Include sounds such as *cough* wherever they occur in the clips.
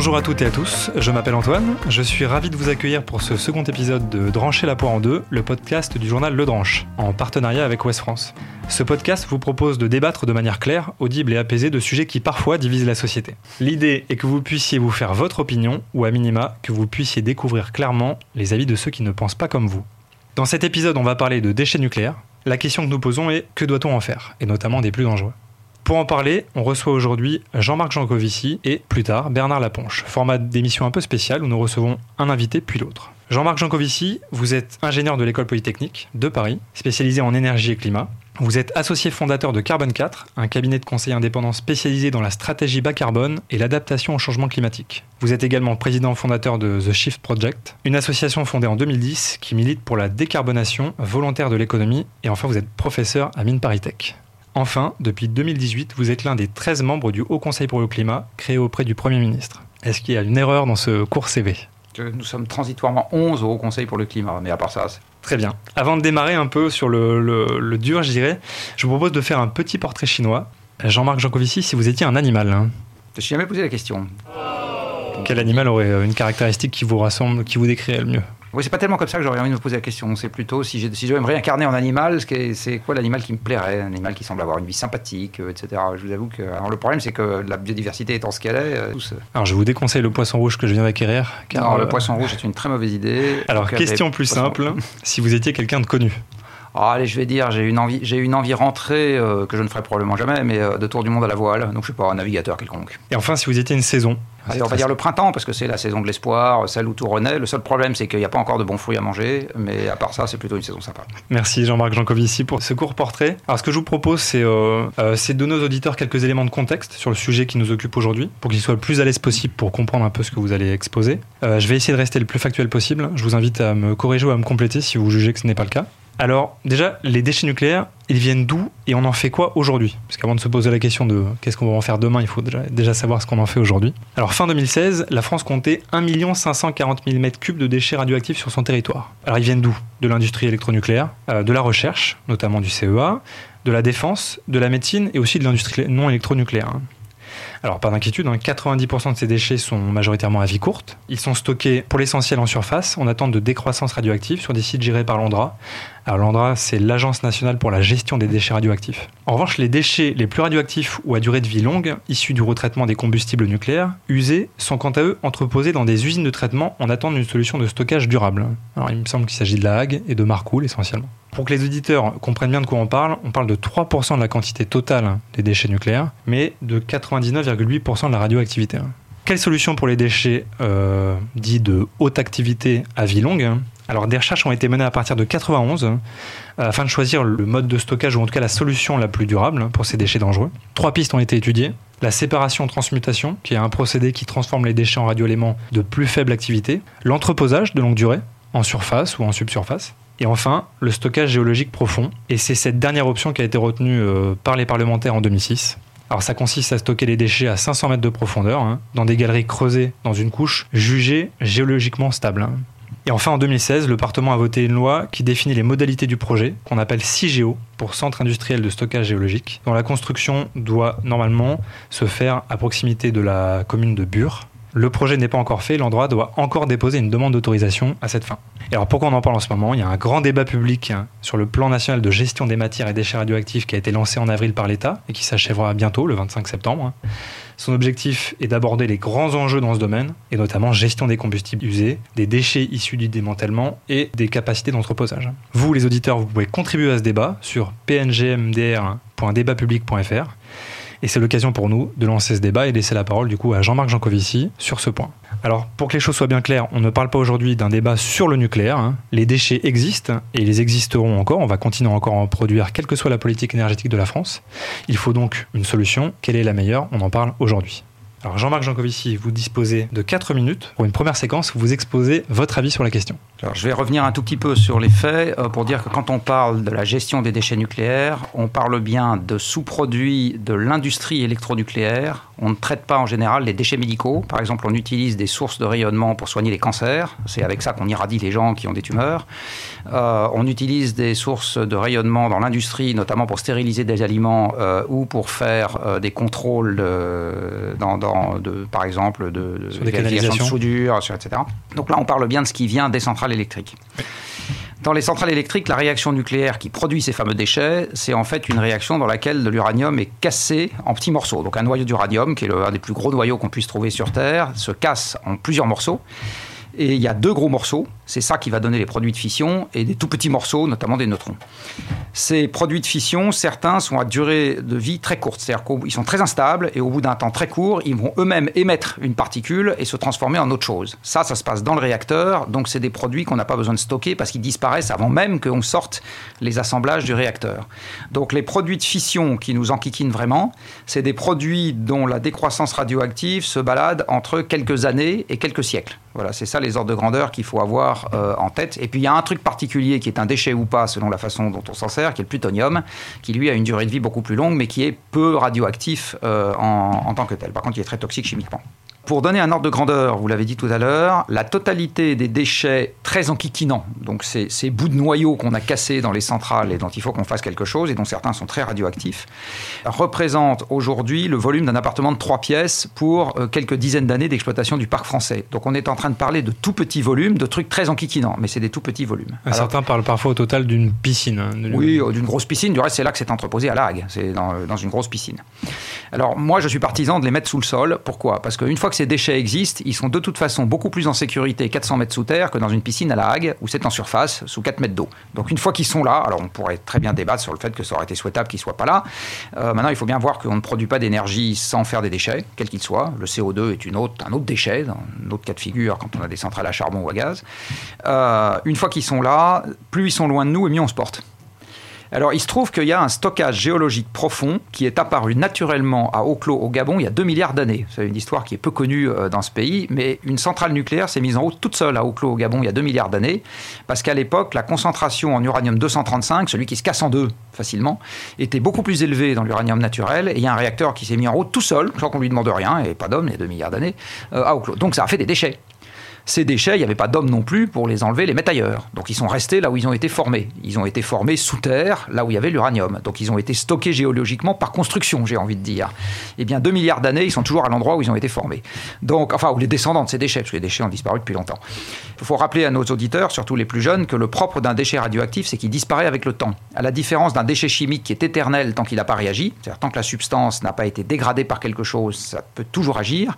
Bonjour à toutes et à tous, je m'appelle Antoine, je suis ravi de vous accueillir pour ce second épisode de Drancher la poire en deux, le podcast du journal Le Dranche, en partenariat avec Ouest France. Ce podcast vous propose de débattre de manière claire, audible et apaisée de sujets qui parfois divisent la société. L'idée est que vous puissiez vous faire votre opinion, ou à minima, que vous puissiez découvrir clairement les avis de ceux qui ne pensent pas comme vous. Dans cet épisode, on va parler de déchets nucléaires. La question que nous posons est que doit-on en faire, et notamment des plus dangereux. Pour en parler, on reçoit aujourd'hui Jean-Marc Jancovici et plus tard Bernard Laponche, format d'émission un peu spécial où nous recevons un invité puis l'autre. Jean-Marc Jancovici, vous êtes ingénieur de l'école polytechnique de Paris, spécialisé en énergie et climat. Vous êtes associé fondateur de Carbone 4, un cabinet de conseil indépendant spécialisé dans la stratégie bas carbone et l'adaptation au changement climatique. Vous êtes également président fondateur de The Shift Project, une association fondée en 2010 qui milite pour la décarbonation volontaire de l'économie. Et enfin, vous êtes professeur à Mine Paris Tech. Enfin, depuis 2018, vous êtes l'un des 13 membres du Haut Conseil pour le climat, créé auprès du Premier ministre. Est-ce qu'il y a une erreur dans ce court CV Nous sommes transitoirement 11 au Haut Conseil pour le climat, mais à part ça, c'est... Très bien. Avant de démarrer un peu sur le, le, dur, je dirais, je vous propose de faire un petit portrait chinois. Jean-Marc Jancovici, si vous étiez un animal. Hein. Je me suis jamais posé la question. Quel animal aurait une caractéristique qui vous rassemble, qui vous décrirait le mieux? Oui, c'est pas tellement comme ça que j'aurais envie de me poser la question. C'est plutôt si, si je devais me réincarner en animal, c'est quoi l'animal qui me plairait? Un animal qui semble avoir une vie sympathique, euh, etc. Je vous avoue que. Alors, le problème, c'est que la biodiversité étant ce qu'elle est. Euh, tous, alors, je vous déconseille le poisson rouge que je viens d'acquérir. Car, le euh, poisson rouge est une très mauvaise idée. Alors, question plus simple *laughs* si vous étiez quelqu'un de connu ah, allez, je vais dire, j'ai une envie, j'ai une envie rentrée que je ne ferai probablement jamais, mais de tour du monde à la voile. Donc je suis pas un navigateur quelconque. Et enfin, si vous étiez une saison, on va dire le printemps, parce que c'est la saison de l'espoir, celle où tout renaît. Le seul problème, c'est qu'il n'y a pas encore de bons fruits à manger, mais à part ça, c'est plutôt une saison sympa. Merci Jean-Marc Jancovici pour ce court portrait. Alors, ce que je vous propose, c'est euh, euh de donner aux auditeurs quelques éléments de contexte sur le sujet qui nous occupe aujourd'hui, pour qu'ils soient le plus à l'aise possible pour comprendre un peu ce que vous allez exposer. Euh, je vais essayer de rester le plus factuel possible. Je vous invite à me corriger ou à me compléter si vous jugez que ce n'est pas le cas. Alors, déjà, les déchets nucléaires, ils viennent d'où et on en fait quoi aujourd'hui? Parce qu'avant de se poser la question de qu'est-ce qu'on va en faire demain, il faut déjà, savoir ce qu'on en fait aujourd'hui. Alors, fin 2016, la France comptait 1 540 000 m3 de déchets radioactifs sur son territoire. Alors, ils viennent d'où? De l'industrie électronucléaire, euh, de la recherche, notamment du CEA, de la défense, de la médecine et aussi de l'industrie non électronucléaire. Hein. Alors, pas d'inquiétude, 90% hein, de ces déchets sont majoritairement à vie courte. Ils sont stockés pour l'essentiel en surface, en attente de décroissance radioactive sur des sites gérés par l'ANDRA. Alors, l'ANDRA, c'est l'Agence nationale pour la gestion des déchets radioactifs. En revanche, les déchets les plus radioactifs ou à durée de vie longue, issus du retraitement des combustibles nucléaires, usés, sont quant à eux entreposés dans des usines de traitement en attente d'une solution de stockage durable. Il me semble qu'il s'agit de la Hague et de Marcoule essentiellement. Pour que les auditeurs comprennent bien de quoi on parle, on parle de 3% de la quantité totale des déchets nucléaires, mais de 99,8% de la radioactivité. Quelle solution pour les déchets euh, dits de haute activité à vie longue alors des recherches ont été menées à partir de 91 afin de choisir le mode de stockage ou en tout cas la solution la plus durable pour ces déchets dangereux. Trois pistes ont été étudiées. La séparation-transmutation, qui est un procédé qui transforme les déchets en radioéléments de plus faible activité. L'entreposage de longue durée, en surface ou en subsurface. Et enfin, le stockage géologique profond. Et c'est cette dernière option qui a été retenue euh, par les parlementaires en 2006. Alors ça consiste à stocker les déchets à 500 mètres de profondeur, hein, dans des galeries creusées dans une couche jugée géologiquement stable. Hein. Et enfin, en 2016, le Parlement a voté une loi qui définit les modalités du projet, qu'on appelle CIGEO, pour Centre industriel de stockage géologique, dont la construction doit normalement se faire à proximité de la commune de Bure, le projet n'est pas encore fait, l'endroit doit encore déposer une demande d'autorisation à cette fin. Et alors pourquoi on en parle en ce moment? Il y a un grand débat public hein, sur le plan national de gestion des matières et déchets radioactifs qui a été lancé en avril par l'État et qui s'achèvera bientôt, le 25 septembre. Hein. Son objectif est d'aborder les grands enjeux dans ce domaine, et notamment gestion des combustibles usés, des déchets issus du démantèlement et des capacités d'entreposage. Vous, les auditeurs, vous pouvez contribuer à ce débat sur pngmdr.débatpublic.fr et c'est l'occasion pour nous de lancer ce débat et laisser la parole du coup à Jean-Marc Jancovici sur ce point. Alors pour que les choses soient bien claires, on ne parle pas aujourd'hui d'un débat sur le nucléaire. Hein. Les déchets existent et ils existeront encore. On va continuer encore à en produire quelle que soit la politique énergétique de la France. Il faut donc une solution. Quelle est la meilleure? On en parle aujourd'hui. Alors Jean-Marc Jancovici, vous disposez de 4 minutes pour une première séquence où vous exposez votre avis sur la question. Alors, je vais revenir un tout petit peu sur les faits euh, pour dire que quand on parle de la gestion des déchets nucléaires, on parle bien de sous-produits de l'industrie électronucléaire. On ne traite pas en général les déchets médicaux. Par exemple, on utilise des sources de rayonnement pour soigner les cancers. C'est avec ça qu'on irradie les gens qui ont des tumeurs. Euh, on utilise des sources de rayonnement dans l'industrie, notamment pour stériliser des aliments euh, ou pour faire des contrôles, dans, de, par exemple, de, de, de soudure, etc. Donc là, on parle bien de ce qui vient des centrales Dans les centrales électriques, la réaction nucléaire qui produit ces fameux déchets, c'est en fait une réaction dans laquelle de l'uranium est cassé en petits morceaux. Donc un noyau d'uranium, qui est l'un des plus gros noyaux qu'on puisse trouver sur Terre, se casse en plusieurs morceaux. Et il y a deux gros morceaux, c'est ça qui va donner les produits de fission, et des tout petits morceaux, notamment des neutrons. Ces produits de fission, certains sont à durée de vie très courte, c'est-à-dire qu'ils sont très instables, et au bout d'un temps très court, ils vont eux-mêmes émettre une particule et se transformer en autre chose. Ça, ça se passe dans le réacteur, donc c'est des produits qu'on n'a pas besoin de stocker parce qu'ils disparaissent avant même qu'on sorte les assemblages du réacteur. Donc les produits de fission qui nous enquiquinent vraiment, c'est des produits dont la décroissance radioactive se balade entre quelques années et quelques siècles. Voilà, c'est ça les ordres de grandeur qu'il faut avoir euh, en tête. Et puis il y a un truc particulier qui est un déchet ou pas selon la façon dont on s'en sert, qui est le plutonium, qui lui a une durée de vie beaucoup plus longue, mais qui est peu radioactif euh, en, en tant que tel. Par contre, il est très toxique chimiquement. Pour donner un ordre de grandeur, vous l'avez dit tout à l'heure, la totalité des déchets très enquiquinants, donc ces, ces bouts de noyaux qu'on a cassés dans les centrales et dont il faut qu'on fasse quelque chose, et dont certains sont très radioactifs, représente aujourd'hui le volume d'un appartement de trois pièces pour euh, quelques dizaines d'années d'exploitation du parc français. Donc on est en train de parler de tout petits volumes, de trucs très enquiquinants, mais c'est des tout petits volumes. Alors, certains parlent parfois au total d'une piscine. Hein, oui, euh, d'une grosse piscine. Du reste, c'est là que c'est entreposé à La Hague, c'est dans, dans une grosse piscine. Alors moi, je suis partisan de les mettre sous le sol. Pourquoi? Parce qu'une fois que ces déchets existent, ils sont de toute façon beaucoup plus en sécurité 400 mètres sous terre que dans une piscine à la Hague où c'est en surface sous 4 mètres d'eau. Donc une fois qu'ils sont là, alors on pourrait très bien débattre sur le fait que ça aurait été souhaitable qu'ils ne soient pas là. Euh, maintenant, il faut bien voir qu'on ne produit pas d'énergie sans faire des déchets, quels qu'ils soient. Le CO2 est une autre, un autre déchet, dans un autre cas de figure quand on a des centrales à charbon ou à gaz. Euh, une fois qu'ils sont là, plus ils sont loin de nous et mieux on se porte. Alors, il se trouve qu'il y a un stockage géologique profond qui est apparu naturellement à Oclo, au Gabon, il y a 2 milliards d'années. C'est une histoire qui est peu connue euh, dans ce pays, mais une centrale nucléaire s'est mise en route toute seule à Oclo, au Gabon, il y a 2 milliards d'années, parce qu'à l'époque, la concentration en uranium 235, celui qui se casse en deux facilement, était beaucoup plus élevée dans l'uranium naturel, et il y a un réacteur qui s'est mis en route tout seul, sans qu'on lui demande rien, et pas d'homme, il y a 2 milliards d'années, euh, à Oclo. Donc ça a fait des déchets. Ces déchets, il n'y avait pas d'hommes non plus pour les enlever, les mettre ailleurs. Donc ils sont restés là où ils ont été formés. Ils ont été formés sous terre, là où il y avait l'uranium. Donc ils ont été stockés géologiquement par construction, j'ai envie de dire. Eh bien, 2 milliards d'années, ils sont toujours à l'endroit où ils ont été formés. Donc, enfin, où les descendants de ces déchets, parce que les déchets ont disparu depuis longtemps. Il faut rappeler à nos auditeurs, surtout les plus jeunes, que le propre d'un déchet radioactif, c'est qu'il disparaît avec le temps. À la différence d'un déchet chimique qui est éternel tant qu'il n'a pas réagi, c'est-à-dire tant que la substance n'a pas été dégradée par quelque chose, ça peut toujours agir.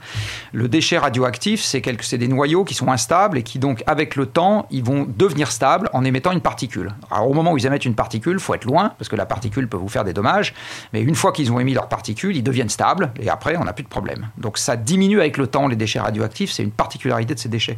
Le déchet radioactif, c'est des noyaux sont instables et qui donc, avec le temps, ils vont devenir stables en émettant une particule. Alors au moment où ils émettent une particule, faut être loin, parce que la particule peut vous faire des dommages, mais une fois qu'ils ont émis leur particule, ils deviennent stables, et après, on n'a plus de problème. Donc ça diminue avec le temps les déchets radioactifs, c'est une particularité de ces déchets.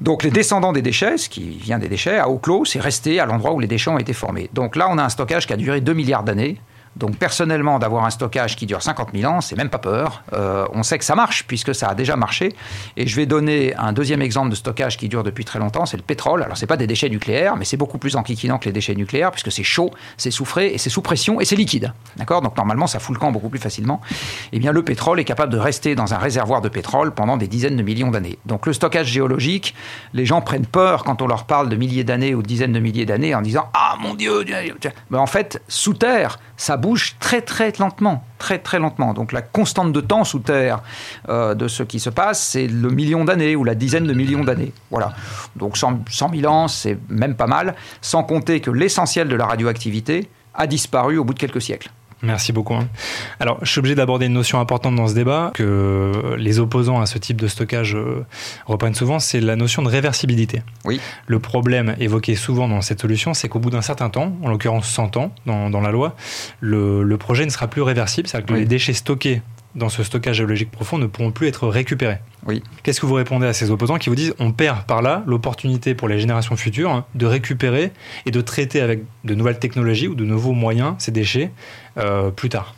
Donc les descendants des déchets, ce qui vient des déchets, à eau clos, c'est resté à l'endroit où les déchets ont été formés. Donc là, on a un stockage qui a duré 2 milliards d'années. Donc personnellement, d'avoir un stockage qui dure 50 000 ans, c'est même pas peur. Euh, on sait que ça marche puisque ça a déjà marché. Et je vais donner un deuxième exemple de stockage qui dure depuis très longtemps, c'est le pétrole. Alors c'est pas des déchets nucléaires, mais c'est beaucoup plus enquiquinant que les déchets nucléaires puisque c'est chaud, c'est soufré et c'est sous pression et c'est liquide. D'accord? Donc normalement, ça fout le camp beaucoup plus facilement. Eh bien, le pétrole est capable de rester dans un réservoir de pétrole pendant des dizaines de millions d'années. Donc le stockage géologique, les gens prennent peur quand on leur parle de milliers d'années ou de dizaines de milliers d'années en disant ah mon Dieu. Mais en fait, sous terre, ça bouge très très lentement, très très lentement. Donc la constante de temps sous terre euh, de ce qui se passe, c'est le million d'années ou la dizaine de millions d'années. Voilà. Donc 100, 100 000 ans, c'est même pas mal, sans compter que l'essentiel de la radioactivité a disparu au bout de quelques siècles. Merci beaucoup. Hein. Alors, je suis obligé d'aborder une notion importante dans ce débat que les opposants à ce type de stockage euh, reprennent souvent, c'est la notion de réversibilité. Oui. Le problème évoqué souvent dans cette solution, c'est qu'au bout d'un certain temps, en l'occurrence 100 ans dans, dans la loi, le, le, projet ne sera plus réversible, c'est-à-dire que oui. les déchets stockés dans ce stockage géologique profond ne pourront plus être récupérés. Oui. Qu'est-ce que vous répondez à ces opposants qui vous disent on perd par là l'opportunité pour les générations futures hein, de récupérer et de traiter avec de nouvelles technologies ou de nouveaux moyens ces déchets euh, plus tard?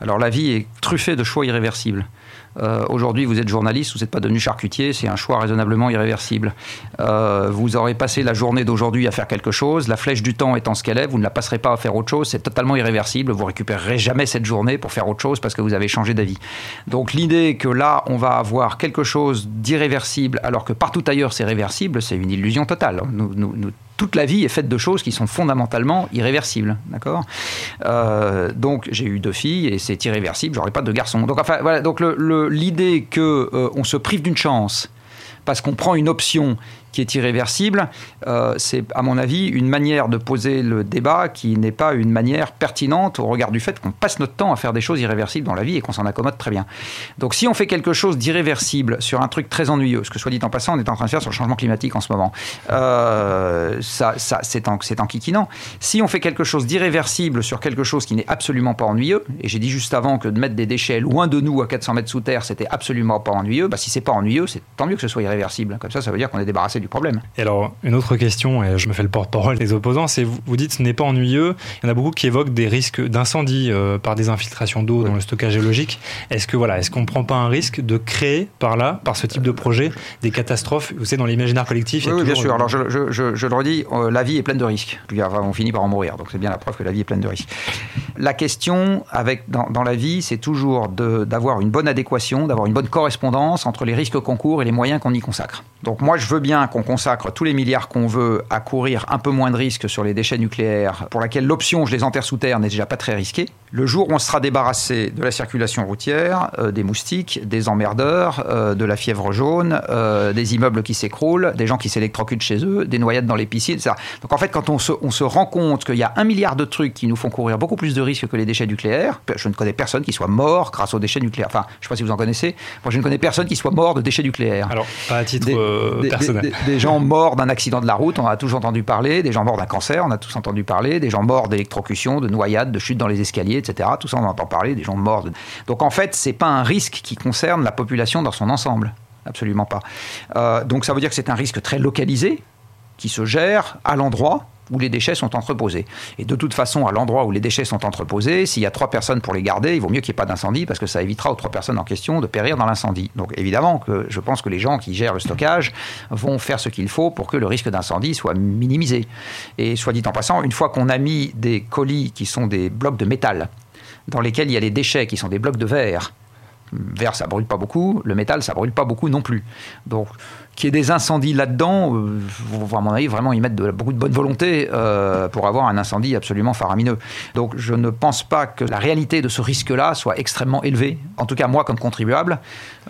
Alors la vie est truffée de choix irréversibles. Euh, aujourd'hui, vous êtes journaliste, vous n'êtes pas devenu charcutier, c'est un choix raisonnablement irréversible. Euh, vous aurez passé la journée d'aujourd'hui à faire quelque chose, la flèche du temps étant ce qu'elle est, vous ne la passerez pas à faire autre chose, c'est totalement irréversible, vous récupérerez jamais cette journée pour faire autre chose parce que vous avez changé d'avis. Donc l'idée que là, on va avoir quelque chose d'irréversible alors que partout ailleurs c'est réversible, c'est une illusion totale. Toute la vie est faite de choses qui sont fondamentalement irréversibles, d'accord? Euh, Donc j'ai eu deux filles et c'est irréversible, j'aurai pas de garçons. Donc enfin voilà, l'idée que euh, se prive d'une chance parce qu'on prend une option qui est irréversible, euh, c'est à mon avis une manière de poser le débat qui n'est pas une manière pertinente au regard du fait qu'on passe notre temps à faire des choses irréversibles dans la vie et qu'on s'en accommode très bien. Donc si on fait quelque chose d'irréversible sur un truc très ennuyeux, ce que soit dit en passant, on est en train de faire sur le changement climatique en ce moment, euh, ça, ça c'est en, en kikinant. Si on fait quelque chose d'irréversible sur quelque chose qui n'est absolument pas ennuyeux, et j'ai dit juste avant que de mettre des déchets loin de nous à 400 mètres sous terre, c'était absolument pas ennuyeux, bah si c'est pas ennuyeux, c'est tant mieux que ce soit irréversible. Comme ça, ça veut dire qu'on est débarrassé du problème. Et alors, une autre question, et je me fais le porte-parole des opposants, c'est vous, dites ce n'est pas ennuyeux. Il y en a beaucoup qui évoquent des risques d'incendie euh, par des infiltrations d'eau dans le stockage géologique. Est-ce que voilà, est-ce qu'on ne prend pas un risque de créer par là, par ce type de projet, des catastrophes? Vous savez, dans l'imaginaire collectif, oui, bien sûr. Alors, je, je, je, le redis, euh, la vie est pleine de risques. On finit par en mourir, donc c'est bien la preuve que la vie est pleine de risques. La question avec, dans, dans la vie, c'est toujours d'avoir une bonne adéquation, d'avoir une bonne correspondance entre les risques qu'on court et les moyens qu'on y consacre. Donc moi, je veux bien qu'on consacre tous les milliards qu'on veut à courir un peu moins de risques sur les déchets nucléaires, pour laquelle l'option je les enterre sous terre n'est déjà pas très risquée. Le jour où on sera débarrassé de la circulation routière, euh, des moustiques, des emmerdeurs, euh, de la fièvre jaune, euh, des immeubles qui s'écroulent, des gens qui s'électrocutent chez eux, des noyades dans les piscines, etc. Donc en fait, quand on se, on se rend compte qu'il y a un milliard de trucs qui nous font courir beaucoup plus de risques que les déchets nucléaires, je ne connais personne qui soit mort grâce aux déchets nucléaires. Enfin, je ne sais pas si vous en connaissez. Moi, je ne connais personne qui soit mort de déchets nucléaires. Alors, pas à titre personnel. des gens morts d'un accident de la route, on a tous entendu parler, des gens morts d'un cancer, on a tous entendu parler, des gens morts d'électrocution, de noyade, de chute dans les escaliers, etc. Tout ça, on entend parler, des gens morts. Donc en fait, c'est pas un risque qui concerne la population dans son ensemble. Absolument pas. Euh, donc ça veut dire que c'est un risque très localisé, qui se gère à l'endroit où les déchets sont entreposés. Et de toute façon, à l'endroit où les déchets sont entreposés, s'il y a trois personnes pour les garder, il vaut mieux qu'il n'y ait pas d'incendie parce que ça évitera aux trois personnes en question de périr dans l'incendie. Donc évidemment que je pense que les gens qui gèrent le stockage vont faire ce qu'il faut pour que le risque d'incendie soit minimisé. Et soit dit en passant, une fois qu'on a mis des colis qui sont des blocs de métal dans lesquels il y a les déchets qui sont des blocs de verre, verre ça brûle pas beaucoup, le métal ça brûle pas beaucoup non plus. Donc qu'il y ait des incendies là-dedans, euh, à mon avis, vraiment, ils mettent de, beaucoup de bonne volonté euh, pour avoir un incendie absolument faramineux. Donc, je ne pense pas que la réalité de ce risque-là soit extrêmement élevée. En tout cas, moi, comme contribuable,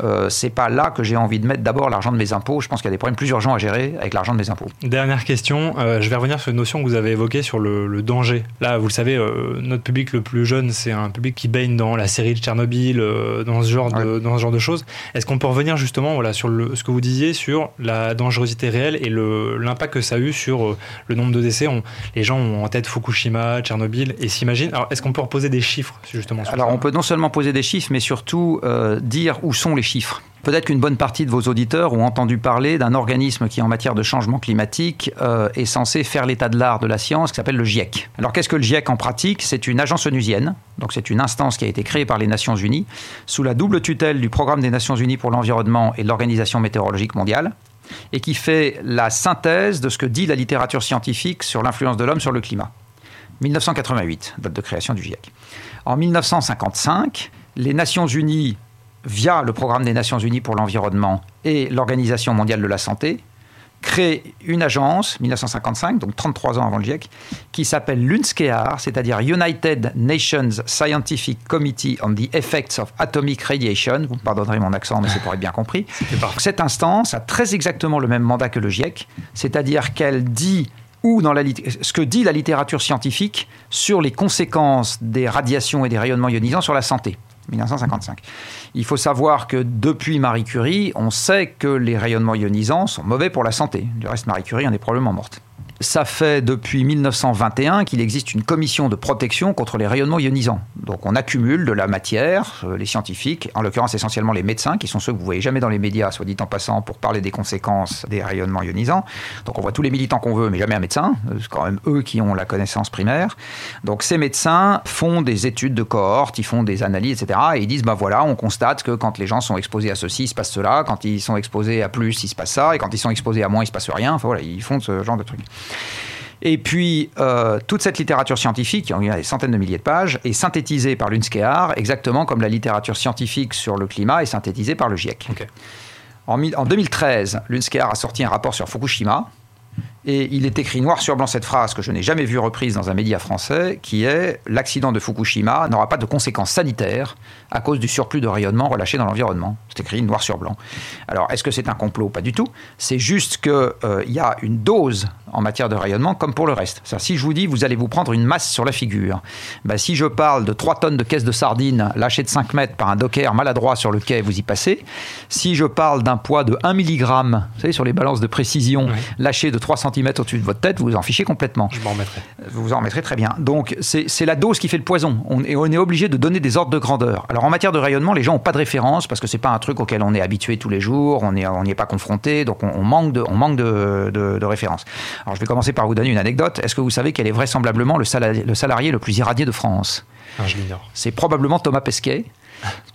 euh, c'est pas là que j'ai envie de mettre d'abord l'argent de mes impôts. Je pense qu'il y a des problèmes plus urgents à gérer avec l'argent de mes impôts. Dernière question, euh, je vais revenir sur une notion que vous avez évoquée sur le, danger. Là, vous le savez, notre public le plus jeune, c'est un public qui baigne dans la série de Tchernobyl, dans, ce genre de, dans ce genre de choses. Est-ce qu'on peut revenir justement voilà, sur le, ce que vous disiez sur la dangerosité réelle et l'impact que ça a eu sur euh, le nombre de décès? les gens ont en tête Fukushima, Tchernobyl et s'imaginent. Alors, est-ce qu'on peut reposer des chiffres justement Alors, on peut non seulement poser des chiffres, mais surtout euh, dire où sont les chiffres. Peut-être qu'une bonne partie de vos auditeurs ont entendu parler d'un organisme qui, en matière de changement climatique, euh, est censé faire l'état de l'art de la science, qui s'appelle le GIEC. Alors, qu'est-ce que le GIEC en pratique? C'est une agence onusienne, donc c'est une instance qui a été créée par les Nations Unies, sous la double tutelle du Programme des Nations Unies pour l'environnement et de l'Organisation météorologique mondiale, et qui fait la synthèse de ce que dit la littérature scientifique sur l'influence de l'homme sur le climat. 1988, date de création du GIEC. En 1955, les Nations Unies via le programme des Nations Unies pour l'environnement et l'Organisation mondiale de la santé, crée une agence, 1955, donc 33 ans avant le GIEC, qui s'appelle l'UNSCEAR, c'est-à-dire United Nations Scientific Committee on the Effects of Atomic Radiation. Vous me pardonnerez mon accent, mais c'est pour être bien compris. *laughs* Cette instance a très exactement le même mandat que le GIEC, c'est-à-dire qu'elle dit ou dans la, ce que dit la littérature scientifique sur les conséquences des radiations et des rayonnements ionisants sur la santé. 1955. Il faut savoir que depuis Marie Curie, on sait que les rayonnements ionisants sont mauvais pour la santé. Du reste, Marie Curie en est probablement morte. Ça fait depuis 1921 qu'il existe une commission de protection contre les rayonnements ionisants. Donc on accumule de la matière, euh, les scientifiques, en l'occurrence essentiellement les médecins, qui sont ceux que vous voyez jamais dans les médias, soit dit en passant, pour parler des conséquences des rayonnements ionisants. Donc on voit tous les militants qu'on veut, mais jamais un médecin. C'est quand même eux qui ont la connaissance primaire. Donc ces médecins font des études de cohorte, ils font des analyses, etc. Et ils disent, bah voilà, on constate que quand les gens sont exposés à ceci, il se passe cela, quand ils sont exposés à plus, il se passe ça, et quand ils sont exposés à moins, il se passe rien. Enfin voilà, ils font ce genre de trucs. Et puis, euh, toute cette littérature scientifique, il y a des centaines de milliers de pages, est synthétisée par l'UNSCEAR, exactement comme la littérature scientifique sur le climat est synthétisée par le GIEC. En, en 2013, l'UNSCEAR a sorti un rapport sur Fukushima, et il est écrit noir sur blanc cette phrase que je n'ai jamais vue reprise dans un média français, qui est l'accident de Fukushima n'aura pas de conséquences sanitaires à cause du surplus de rayonnement relâché dans l'environnement. C'est écrit noir sur blanc. Alors, est-ce que c'est un complot Pas du tout? C'est juste qu'il euh, y a une dose en matière de rayonnement comme pour le reste. Si je vous dis, vous allez vous prendre une masse sur la figure, ben, si je parle de 3 tonnes de caisses de sardines lâchées de 5 mètres par un docker maladroit sur le quai, vous y passez. Si je parle d'un poids de 1 mg, vous savez, sur les balances de précision, lâché de 3 cm au-dessus de votre tête, vous vous en fichez complètement. Je m'en remettrai. Vous vous en remettrez très bien. Donc, c'est la dose qui fait le poison. On, et on est obligé de donner des ordres de grandeur. Alors, en matière de rayonnement, les gens n'ont pas de référence parce que c'est pas un truc auquel on est habitué tous les jours, on n'y on est pas confronté, donc on, manque, de, on manque de, de, références. Alors, je vais commencer par vous donner une anecdote. Est-ce que vous savez quel est vraisemblablement le salarié le, salarié le plus irradié de France? Ah, C'est probablement Thomas Pesquet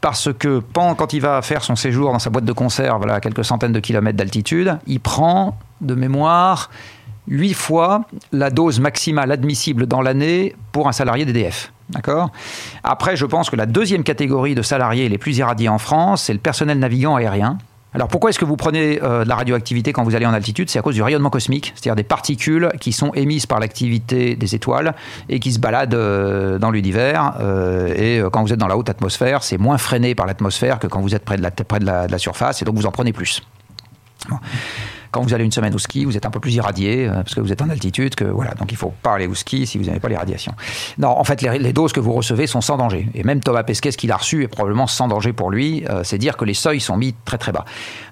parce que quand il va faire son séjour dans sa boîte de conserve voilà, à quelques centaines de kilomètres d'altitude, il prend de mémoire 8 fois la dose maximale admissible dans l'année pour un salarié d'EDF. D'accord? Après, je pense que la deuxième catégorie de salariés les plus irradiés en France, c'est le personnel navigant aérien. Alors pourquoi est-ce que vous prenez euh, de la radioactivité quand vous allez en altitude? C'est à cause du rayonnement cosmique, c'est-à-dire des particules qui sont émises par l'activité des étoiles et qui se baladent euh, dans l'univers. Euh, et quand vous êtes dans la haute atmosphère, c'est moins freiné par l'atmosphère que quand vous êtes près de la, de la surface, et donc vous en prenez plus. Bon. Quand vous allez une semaine au ski, vous êtes un peu plus irradié euh, parce que vous êtes en altitude. Que, voilà, donc il faut pas aller au ski si vous n'avez pas les radiations. Non, en fait, les, doses que vous recevez sont sans danger. Et même Thomas Pesquet, ce qu'il a reçu est probablement sans danger pour lui. Euh, c'est dire que les seuils sont mis très très bas.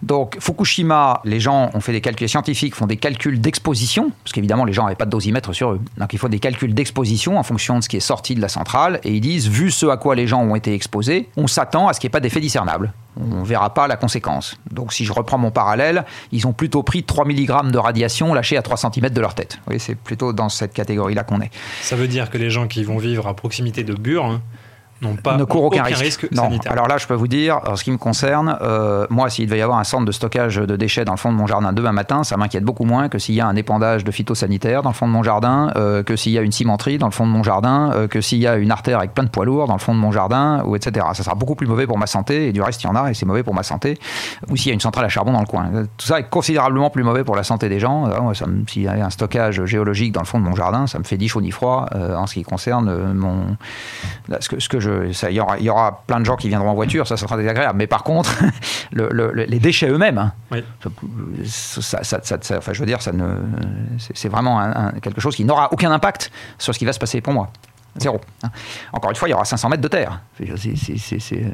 Donc Fukushima, les gens ont fait des calculs scientifiques, font des calculs d'exposition, parce qu'évidemment les gens n'avaient pas de dosimètre sur eux. Donc il faut des calculs d'exposition en fonction de ce qui est sorti de la centrale. Et ils disent, vu ce à quoi les gens ont été exposés, on s'attend à ce qu'il n'y ait pas d'effet discernable on ne verra pas la conséquence. Donc si je reprends mon parallèle, ils ont plutôt pris 3 mg de radiation lâchée à 3 cm de leur tête. Oui, c'est plutôt dans cette catégorie-là qu'on est. Ça veut dire que les gens qui vont vivre à proximité de Bure hein, ne court aucun, risque. sanitaire. Alors là, je peux vous dire, en ce qui me concerne, euh, moi, s'il devait y avoir un centre de stockage de déchets dans le fond de mon jardin demain matin, ça m'inquiète beaucoup moins que s'il y a un épandage de phytosanitaires dans le fond de mon jardin, euh, que s'il y a une cimenterie dans le fond de mon jardin, euh, que s'il y a une artère avec plein de poids lourds dans le fond de mon jardin, ou etc. Ça sera beaucoup plus mauvais pour ma santé, et du reste, il y en a, et c'est mauvais pour ma santé. Ou s'il y a une centrale à charbon dans le coin. Tout ça est considérablement plus mauvais pour la santé des gens. S'il y a un stockage géologique dans le fond de mon jardin, ça me fait ni chaud ni froid en ce qui concerne mon, ce, que, ce que je, ça, y aura, y aura plein de gens qui viendront en voiture, ça, ça sera désagréable. Mais par contre, *laughs* les déchets eux-mêmes, hein, ça, enfin, je veux dire, ça ne, c'est vraiment quelque chose qui n'aura aucun impact sur ce qui va se passer pour moi. Zéro. Hein. Encore une fois, il y aura 500 mètres de terre. C'est euh,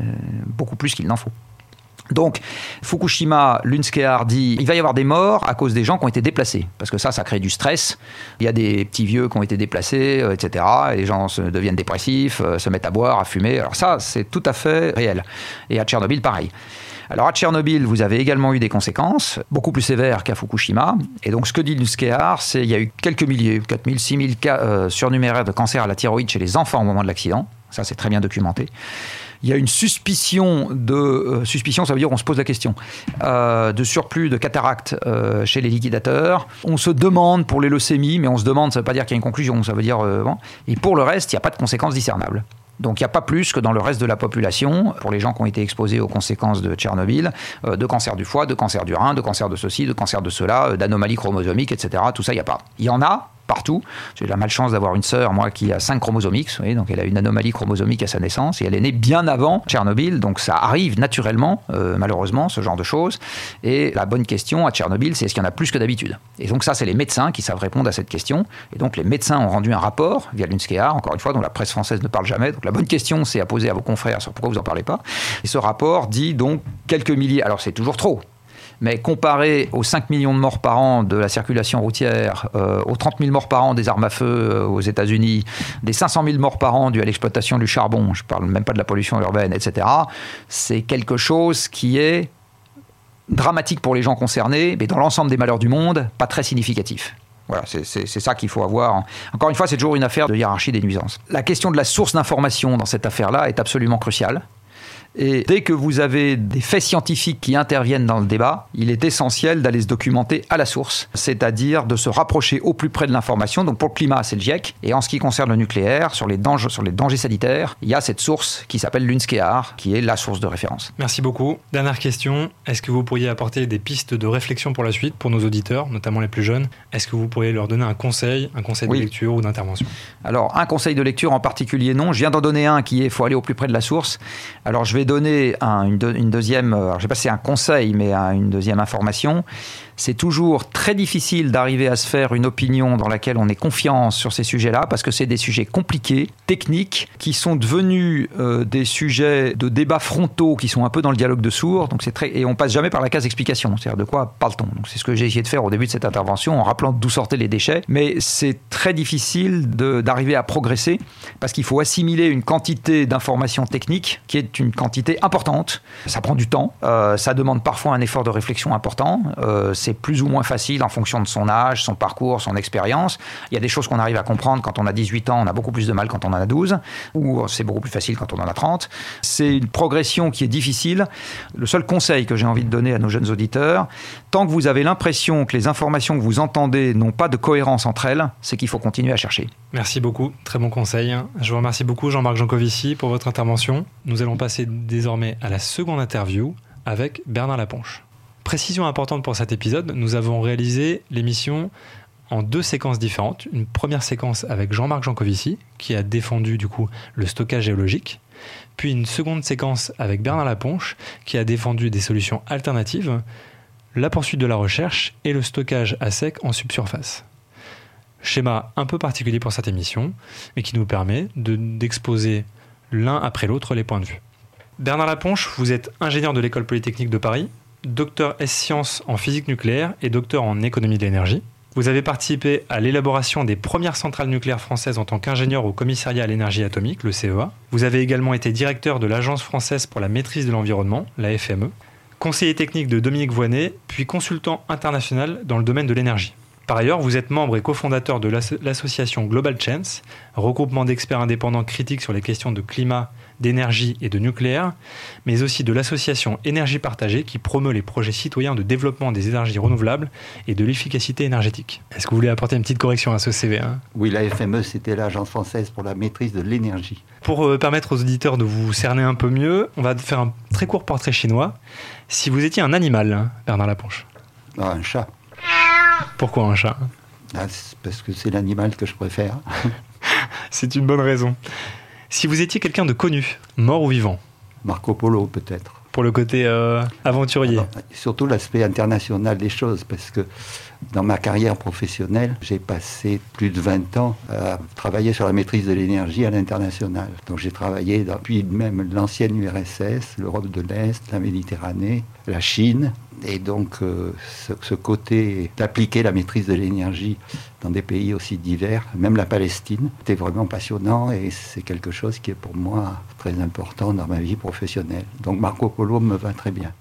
beaucoup plus qu'il n'en faut. Donc, Fukushima, l'UNSCEAR dit il va y avoir des morts à cause des gens qui ont été déplacés. Parce que ça, ça crée du stress. Il y a des petits vieux qui ont été déplacés, euh, etc. Et les gens se, deviennent dépressifs, euh, se mettent à boire, à fumer. Alors, ça, c'est tout à fait réel. Et à Tchernobyl, pareil. Alors à Tchernobyl, vous avez également eu des conséquences, beaucoup plus sévères qu'à Fukushima. Et donc ce que dit l'UNSCEAR, c'est qu'il y a eu quelques milliers, 4000, 6000 cas euh, surnuméraires de cancer à la thyroïde chez les enfants au moment de l'accident. Ça, c'est très bien documenté il y a une suspicion de euh, suspicion, ça veut dire on se pose la question euh, de surplus de cataracte euh, chez les liquidateurs. On se demande pour les leucémies, mais on se demande, ça ne veut pas dire qu'il y a une conclusion, ça veut dire bon. Et pour le reste, il n'y a pas de conséquences discernables. Donc il n'y a pas plus que dans le reste de la population, pour les gens qui ont été exposés aux conséquences de Tchernobyl, de cancer du foie, de cancer du rein, de cancer de ceci, de cancer de cela, d'anomalies chromosomiques, etc. Tout ça, il n'y a pas. Il y en a, partout. J'ai la malchance d'avoir une sœur, moi, qui a 5 chromosomes X, donc elle a une anomalie chromosomique à sa naissance, et elle est née bien avant Tchernobyl, donc ça arrive naturellement, euh, malheureusement, ce genre de choses. Et la bonne question à Tchernobyl, c'est est-ce qu'il y en a plus que d'habitude? Et donc ça, c'est les médecins qui savent répondre à cette question. Et donc les médecins ont rendu un rapport via l'UNSCEAR, encore une fois, dont la presse française ne parle jamais. Donc la bonne question, c'est à poser à vos confrères sur pourquoi vous n'en parlez pas. Et ce rapport dit donc quelques milliers, alors c'est toujours trop, Mais comparé aux 5 millions de morts par an de la circulation routière, euh, aux 30 000 morts par an des armes à feu euh, aux États-Unis, des 500 000 morts par an dues à l'exploitation du charbon, je ne parle même pas de la pollution urbaine, etc., c'est quelque chose qui est dramatique pour les gens concernés, mais dans l'ensemble des malheurs du monde, pas très significatif. Voilà, c'est ça qu'il faut avoir. Encore une fois, c'est toujours une affaire de hiérarchie des nuisances. La question de la source d'information dans cette affaire-là est absolument cruciale. Et dès que vous avez des faits scientifiques qui interviennent dans le débat, il est essentiel d'aller se documenter à la source, c'est-à-dire de se rapprocher au plus près de l'information. Donc pour le climat, c'est le GIEC. Et en ce qui concerne le nucléaire, sur les dangers, sur les dangers sanitaires, il y a cette source qui s'appelle l'UNSCEAR, qui est la source de référence. Merci beaucoup. Dernière question. Est-ce que vous pourriez apporter des pistes de réflexion pour la suite, pour nos auditeurs, notamment les plus jeunes? Est-ce que vous pourriez leur donner un conseil, un conseil de lecture ou d'intervention? Alors, un conseil de lecture en particulier, non. Je viens d'en donner un qui est il faut aller au plus près de la source. Alors, je vais donner une, deuxième, euh, je sais pas c'est un conseil, mais une deuxième information c'est toujours très difficile d'arriver à se faire une opinion dans laquelle on ait confiance sur ces sujets-là, parce que c'est des sujets compliqués, techniques, qui sont devenus euh, des sujets de débats frontaux qui sont un peu dans le dialogue de sourds. Donc très et on passe jamais par la case explication. C'est-à-dire de quoi parle-t-on? C'est ce que j'ai essayé de faire au début de cette intervention en rappelant d'où sortaient les déchets. Mais c'est très difficile d'arriver à progresser parce qu'il faut assimiler une quantité d'informations techniques qui est une quantité importante. Ça prend du temps. Euh, ça demande parfois un effort de réflexion important. Euh, plus ou moins facile en fonction de son âge, son parcours, son expérience. Il y a des choses qu'on arrive à comprendre quand on a 18 ans, on a beaucoup plus de mal quand on en a 12, ou c'est beaucoup plus facile quand on en a 30. C'est une progression qui est difficile. Le seul conseil que j'ai envie de donner à nos jeunes auditeurs, tant que vous avez l'impression que les informations que vous entendez n'ont pas de cohérence entre elles, c'est qu'il faut continuer à chercher. Merci beaucoup, très bon conseil. Je vous remercie beaucoup Jean-Marc Jancovici pour votre intervention. Nous allons passer désormais à la seconde interview avec Bernard Laponche. Précision importante pour cet épisode, nous avons réalisé l'émission en deux séquences différentes. Une première séquence avec Jean-Marc Jancovici, qui a défendu du coup le stockage géologique, puis une seconde séquence avec Bernard Laponche, qui a défendu des solutions alternatives, la poursuite de la recherche et le stockage à sec en subsurface. Schéma un peu particulier pour cette émission, mais qui nous permet d'exposer l'un après l'autre les points de vue. Bernard Laponche, vous êtes ingénieur de l'école polytechnique de Paris, docteur S-Sciences en physique nucléaire et docteur en économie de l'énergie. Vous avez participé à l'élaboration des premières centrales nucléaires françaises en tant qu'ingénieur au commissariat à l'énergie atomique, le CEA. Vous avez également été directeur de l'Agence française pour la maîtrise de l'environnement, la FME, conseiller technique de Dominique Voinet, puis consultant international dans le domaine de l'énergie. Par ailleurs, vous êtes membre et cofondateur de l'association Global Chance, regroupement d'experts indépendants critiques sur les questions de climat, d'énergie et de nucléaire, mais aussi de l'association Énergie Partagée qui promeut les projets citoyens de développement des énergies renouvelables et de l'efficacité énergétique. Est-ce que vous voulez apporter une petite correction à ce CV hein? Oui, la FME, c'était l'Agence française pour la maîtrise de l'énergie. Pour euh, permettre aux auditeurs de vous cerner un peu mieux, on va faire un très court portrait chinois. Si vous étiez un animal, hein, Bernard Laponche? Ah, Un chat. Pourquoi un chat? Ah, Parce que c'est l'animal que je préfère. *laughs* c'est une bonne raison. Si vous étiez quelqu'un de connu, mort ou vivant? Marco Polo, peut-être. Pour le côté euh, aventurier. surtout l'aspect international des choses, parce que dans ma carrière professionnelle, j'ai passé plus de 20 ans à travailler sur la maîtrise de l'énergie à l'international. Donc j'ai travaillé depuis même l'ancienne URSS, l'Europe de l'Est, la Méditerranée, la Chine, et donc, euh, ce, côté d'appliquer la maîtrise de l'énergie dans des pays aussi divers, même la Palestine, c'était vraiment passionnant et c'est quelque chose qui est pour moi très important dans ma vie professionnelle. Donc, Marco Polo me va très bien.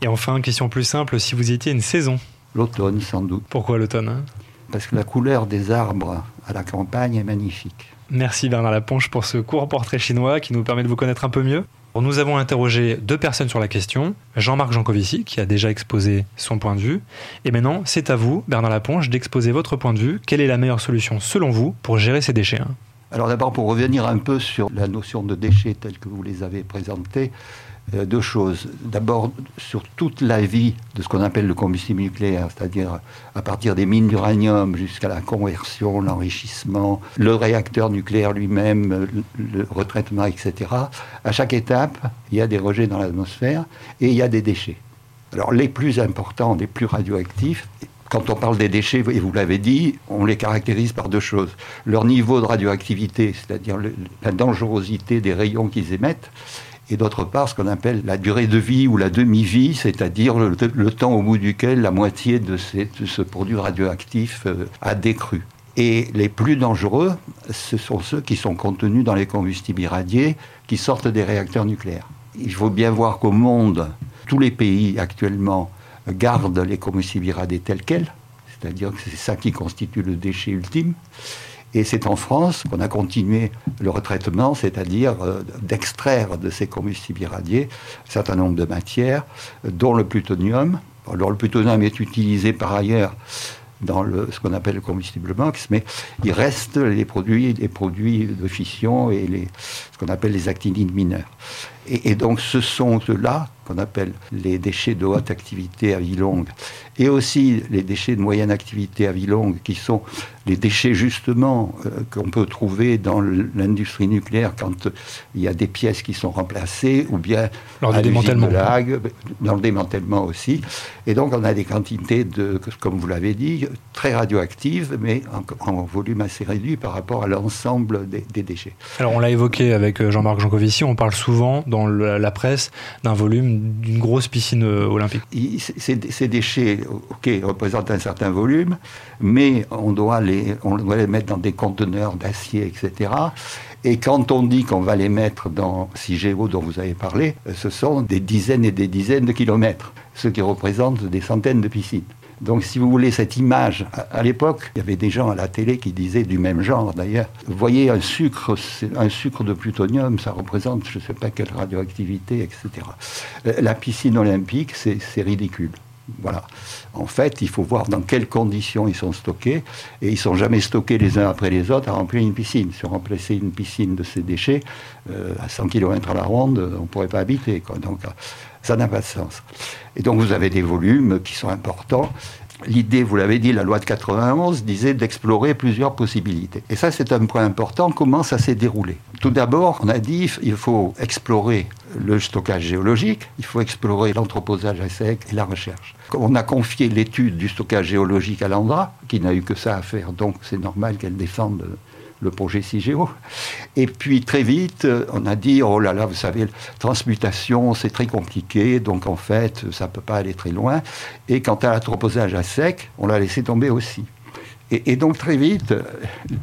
Et enfin, question plus simple, si vous étiez une saison L'automne, sans doute. Pourquoi l'automne hein? Parce que la couleur des arbres à la campagne est magnifique. Merci Bernard Laponche pour ce court portrait chinois qui nous permet de vous connaître un peu mieux. Nous avons interrogé deux personnes sur la question, Jean-Marc Jancovici, qui a déjà exposé son point de vue, et maintenant c'est à vous, Bernard Laponche, d'exposer votre point de vue. Quelle est la meilleure solution, selon vous, pour gérer ces déchets hein? Alors d'abord, pour revenir un peu sur la notion de déchets telle que vous les avez présentées, euh, deux choses. D'abord, sur toute la vie de ce qu'on appelle le combustible nucléaire, c'est-à-dire à partir des mines d'uranium jusqu'à la conversion, l'enrichissement, le réacteur nucléaire lui-même, le retraitement, etc. À chaque étape, il y a des rejets dans l'atmosphère et il y a des déchets. Alors les plus importants, les plus radioactifs, quand on parle des déchets, et vous l'avez dit, on les caractérise par deux choses. Leur niveau de radioactivité, c'est-à-dire la dangerosité des rayons qu'ils émettent, et d'autre part ce qu'on appelle la durée de vie ou la demi-vie, c'est-à-dire le, temps au bout duquel la moitié de, ce produit radioactif euh, a décru. Et les plus dangereux, ce sont ceux qui sont contenus dans les combustibles irradiés qui sortent des réacteurs nucléaires. Il faut bien voir qu'au monde, tous les pays actuellement gardent les combustibles irradiés tels quels, c'est-à-dire que c'est ça qui constitue le déchet ultime. Et c'est en France qu'on a continué le retraitement, c'est-à-dire euh, d'extraire de ces combustibles irradiés un certain nombre de matières, dont le plutonium. Alors le plutonium est utilisé par ailleurs dans ce qu'on appelle le combustible MOX, mais il reste les produits, les produits de fission et ce qu'on appelle les actinides mineurs. Et, et donc ce sont ceux-là qu'on appelle les déchets de haute activité à vie longue, et aussi les déchets de moyenne activité à vie longue, qui sont les déchets justement euh, qu'on peut trouver dans l'industrie nucléaire quand il y a des pièces qui sont remplacées, ou bien lors du démantèlement. dans le démantèlement aussi. Et donc on a des quantités de, comme vous l'avez dit, très radioactives, mais en, volume assez réduit par rapport à l'ensemble des, déchets. Alors on l'a évoqué avec euh, Jean-Marc Jancovici, on parle souvent dans la presse d'un volume d'une grosse piscine euh, olympique. Ces déchets, ok, représentent un certain volume, mais on doit les, on doit les mettre dans des conteneurs d'acier, etc. Et quand on dit qu'on va les mettre dans CIGEO dont vous avez parlé, ce sont des dizaines et des dizaines de kilomètres, ce qui représente des centaines de piscines. Donc, si vous voulez, cette image, à, l'époque, il y avait des gens à la télé qui disaient du même genre d'ailleurs. Voyez, un sucre, un sucre de plutonium, ça représente je ne sais pas quelle radioactivité, etc. Euh, la piscine olympique, c'est ridicule. Voilà. En fait, il faut voir dans quelles conditions ils sont stockés. Et ils ne sont jamais stockés les uns après les autres à remplir une piscine. Si on remplaçait une piscine de ces déchets, euh, à 100 km à la ronde, on ne pourrait pas habiter. Donc, ça n'a pas de sens. Et donc vous avez des volumes qui sont importants. L'idée, vous l'avez dit, la loi de 91 disait d'explorer plusieurs possibilités. Et ça, c'est un point important. Comment ça s'est déroulé? Tout d'abord, on a dit il faut explorer le stockage géologique, il faut explorer l'entreposage à sec et la recherche. On a confié l'étude du stockage géologique à l'Andra, qui n'a eu que ça à faire, donc c'est normal qu'elle défende le projet CIGEO. Et puis très vite, on a dit, oh là là, vous savez, transmutation, c'est très compliqué, donc en fait, ça ne peut pas aller très loin. Et quant à l'anthroposage à sec, on l'a laissé tomber aussi. Et, donc très vite,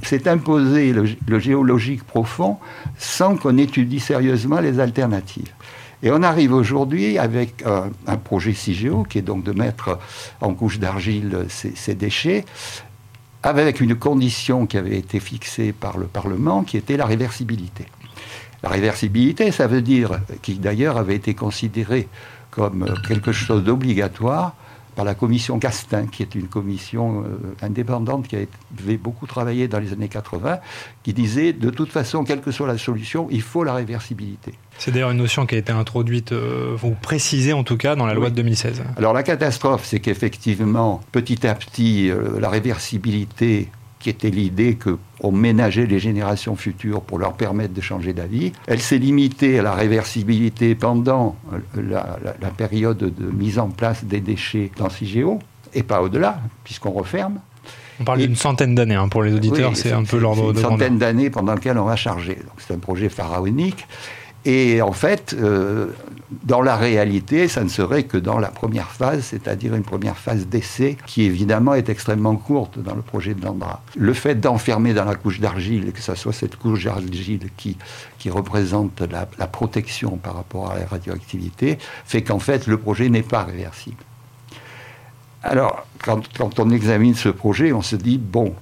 s'est imposé le, géologique profond sans qu'on étudie sérieusement les alternatives. Et on arrive aujourd'hui avec un, projet CIGEO, qui est donc de mettre en couche d'argile ces, déchets, avec une condition qui avait été fixée par le Parlement, qui était la réversibilité. La réversibilité, ça veut dire, qui d'ailleurs avait été considéré comme quelque chose d'obligatoire par la commission Castin, qui est une commission euh, indépendante qui avait beaucoup travaillé dans les années 80, qui disait de toute façon, quelle que soit la solution, il faut la réversibilité. C'est d'ailleurs une notion qui a été introduite, euh, vous précisez en tout cas, dans la loi de 2016. Alors la catastrophe, c'est qu'effectivement, petit à petit, euh, la réversibilité qui était l'idée qu'on ménageait les générations futures pour leur permettre de changer d'avis. Elle s'est limitée à la réversibilité pendant la, période de mise en place des déchets dans CIGEO, et pas au-delà, puisqu'on referme. On parle d'une centaine d'années, hein, pour les auditeurs, c'est un peu l'ordre de Une centaine d'années pendant lesquelles on va charger. c'est un projet pharaonique. Et en fait, euh, dans la réalité, ça ne serait que dans la première phase, c'est-à-dire une première phase d'essai qui évidemment est extrêmement courte dans le projet de Landra. Le fait d'enfermer dans la couche d'argile, que ce soit cette couche d'argile qui, qui représente la, protection par rapport à la radioactivité, fait qu'en fait le projet n'est pas réversible. Alors, quand, quand, on examine ce projet, on se dit, bon,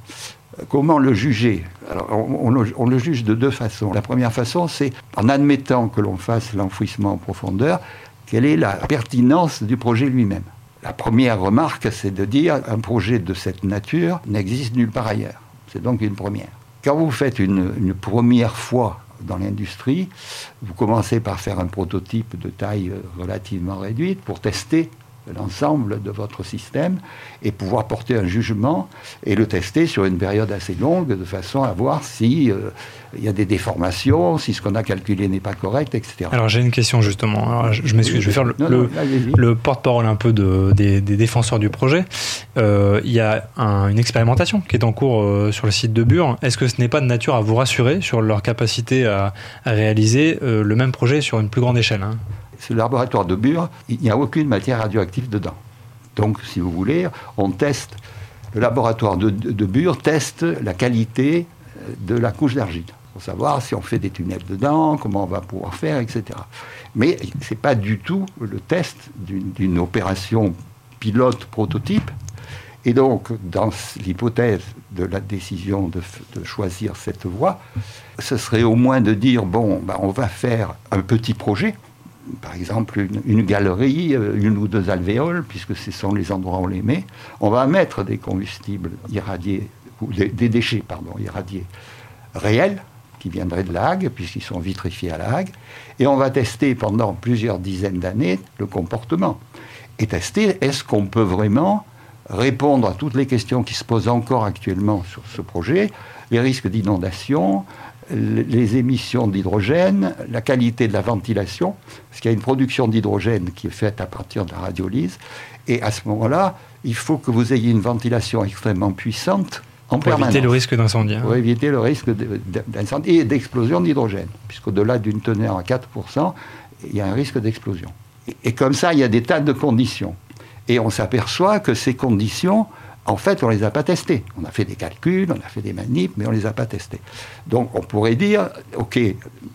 Comment le juger? Alors, on, le, juge de deux façons. La première façon, c'est en admettant que l'on fasse l'enfouissement en profondeur, quelle est la pertinence du projet lui-même. La première remarque, c'est de dire un projet de cette nature n'existe nulle part ailleurs. C'est donc une première. Quand vous faites une, première fois dans l'industrie, vous commencez par faire un prototype de taille relativement réduite pour tester l'ensemble de votre système et pouvoir porter un jugement et le tester sur une période assez longue de façon à voir si euh, il y a des déformations, si ce qu'on a calculé n'est pas correct, etc. Alors j'ai une question justement. je, m'excuse, je vais faire le, porte-parole un peu de, des, défenseurs du projet. Euh, il y a une expérimentation qui est en cours euh, sur le site de Bure. Est-ce que ce n'est pas de nature à vous rassurer sur leur capacité à, réaliser le même projet sur une plus grande échelle hein? Ce laboratoire de Bure, il n'y a aucune matière radioactive dedans. Donc, si vous voulez, on teste, le laboratoire de, Bure teste la qualité euh, de la couche d'argile pour savoir si on fait des tunnels dedans, comment on va pouvoir faire, etc. Mais ce n'est pas du tout le test d'une opération pilote prototype. Et donc, dans l'hypothèse de la décision de, choisir cette voie, ce serait au moins de dire, bon, ben, on va faire un petit projet, par exemple une, galerie, euh, une ou deux alvéoles, puisque ce sont les endroits où on les met, on va mettre des combustibles irradiés, ou des, déchets, pardon, irradiés réels, qui viendraient de l'AG, puisqu'ils sont vitrifiés à l'AG, et on va tester pendant plusieurs dizaines d'années le comportement. Et tester, est-ce qu'on peut vraiment répondre à toutes les questions qui se posent encore actuellement sur ce projet, les risques d'inondation, les émissions d'hydrogène, la qualité de la ventilation, parce qu'il y a une production d'hydrogène qui est faite à partir de la radiolyse, et à ce moment-là, il faut que vous ayez une ventilation extrêmement puissante en pour éviter le risque d'incendie. Hein. Pour éviter le risque d'incendie et d'explosion d'hydrogène, puisqu'au-delà d'une teneur à 4%, il y a un risque d'explosion. Et comme ça, il y a des tas de conditions. Et on s'aperçoit que ces conditions, en fait, on ne les a pas testés. On a fait des calculs, on a fait des manips, mais on ne les a pas testés. Donc on pourrait dire, OK,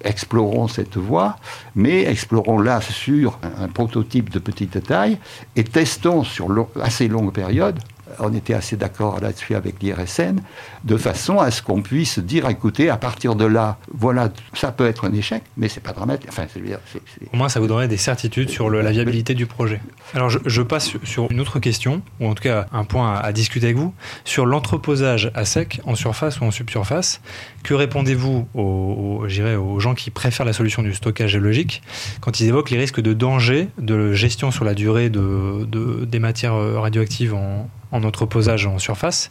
explorons cette voie, mais explorons-la sur un, prototype de petite taille et testons sur assez longue période on était assez d'accord là-dessus avec l'IRSN, de façon à ce qu'on puisse dire, écoutez, à partir de là, voilà, ça peut être un échec, mais c'est pas dramatique. Enfin, Au moins, ça vous donnerait des certitudes sur la viabilité du projet. Alors, je, passe sur une autre question, ou en tout cas un point à, discuter avec vous, sur l'entreposage à sec, en surface ou en subsurface. Que répondez-vous aux, gens qui préfèrent la solution du stockage géologique quand ils évoquent les risques de danger de gestion sur la durée de, des matières radioactives en, en entreposage en surface,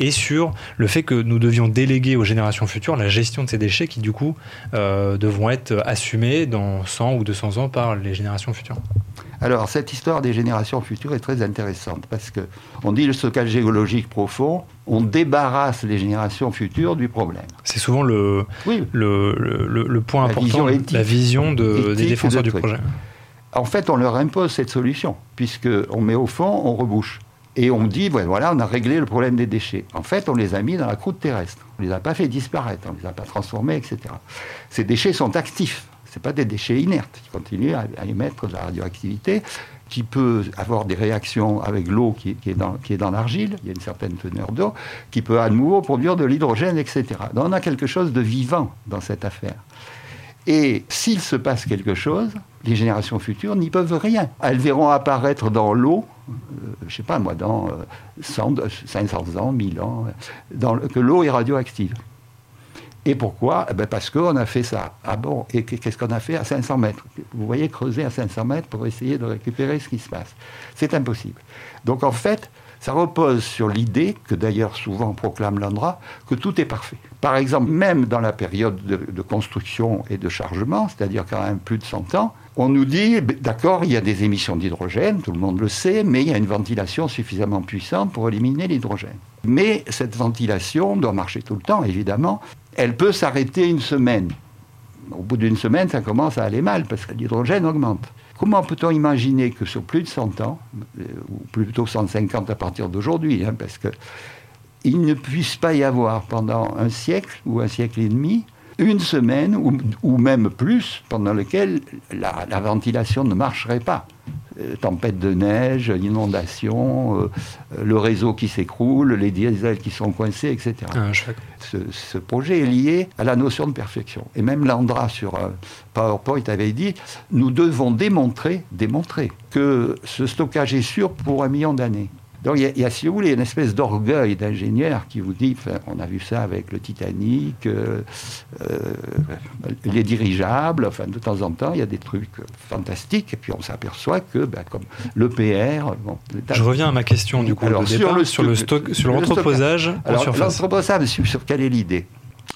et sur le fait que nous devions déléguer aux générations futures la gestion de ces déchets qui, du coup, euh, devront être assumés dans 100 ou 200 ans par les générations futures. Alors, cette histoire des générations futures est très intéressante parce que on dit le stockage géologique profond, on débarrasse les générations futures du problème. C'est souvent le, le, le, point important, la vision de, des défenseurs du projet. En fait, on leur impose cette solution, puisqu'on met au fond, on rebouche. Et on dit, voilà, on a réglé le problème des déchets. En fait, on les a mis dans la croûte terrestre. On ne les a pas fait disparaître, on ne les a pas transformés, etc. Ces déchets sont actifs. Ce pas des déchets inertes. Ils continuent à, émettre de la radioactivité qui peut avoir des réactions avec l'eau qui, qui est dans l'argile, il y a une certaine teneur d'eau, qui peut à nouveau produire de l'hydrogène, etc. Donc on a quelque chose de vivant dans cette affaire. Et s'il se passe quelque chose, les générations futures n'y peuvent rien. Elles verront apparaître dans l'eau euh, je ne sais pas moi, dans 100, euh, 500 ans, 1000 ans, que l'eau est radioactive. Et pourquoi? Eh ben Parce qu'on a fait ça. Ah bon? Et qu'est-ce qu'on a fait à 500 mètres? Vous voyez, creuser à 500 mètres pour essayer de récupérer ce qui se passe. C'est impossible. Donc en fait, ça repose sur l'idée, que d'ailleurs souvent proclame l'Andra, que tout est parfait. Par exemple, même dans la période de, de construction et de chargement, c'est-à-dire quand même plus de 100 ans, on nous dit, d'accord, il y a des émissions d'hydrogène, tout le monde le sait, mais il y a une ventilation suffisamment puissante pour éliminer l'hydrogène. Mais cette ventilation doit marcher tout le temps, évidemment. Elle peut s'arrêter une semaine. Au bout d'une semaine, ça commence à aller mal parce que l'hydrogène augmente. Comment peut-on imaginer que sur plus de 100 ans, euh, ou plutôt 150 à partir d'aujourd'hui, hein, parce qu'il ne puisse pas y avoir pendant un siècle ou un siècle et demi une semaine ou, même plus pendant lequel la, ventilation ne marcherait pas. Euh, tempête de neige, inondation, euh, le réseau qui s'écroule, les diesels qui sont coincés, etc. Ah, ce, projet est lié à la notion de perfection. Et même Landra sur euh, PowerPoint avait dit, nous devons démontrer, démontrer que ce stockage est sûr pour un million d'années. Donc il y, a, si vous voulez, une espèce d'orgueil d'ingénieur qui vous dit, on a vu ça avec le Titanic, euh, euh, les dirigeables, enfin de temps en temps, il y a des trucs fantastiques, et puis on s'aperçoit que, ben, comme l'EPR... Bon, Je reviens à ma question du coup, Alors, sur, le, sur le stock, sur l'entreposage Alors l'entreposage, sur, sur quelle est l'idée?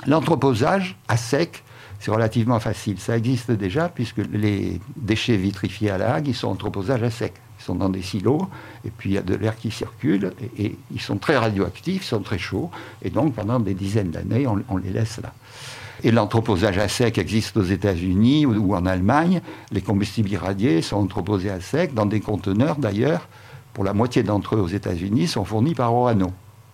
L'entreposage à sec, c'est relativement facile. Ça existe déjà puisque les déchets vitrifiés à la hague, ils sont entreposage à sec. Ils sont dans des silos, et puis il y a de l'air qui circule, et, ils sont très radioactifs, ils sont très chauds, et donc pendant des dizaines d'années, on, les laisse là. Et l'entreposage à sec existe aux États-Unis ou, en Allemagne. Les combustibles irradiés sont entreposés à sec dans des conteneurs, d'ailleurs, pour la moitié d'entre eux aux États-Unis, sont fournis par Orano.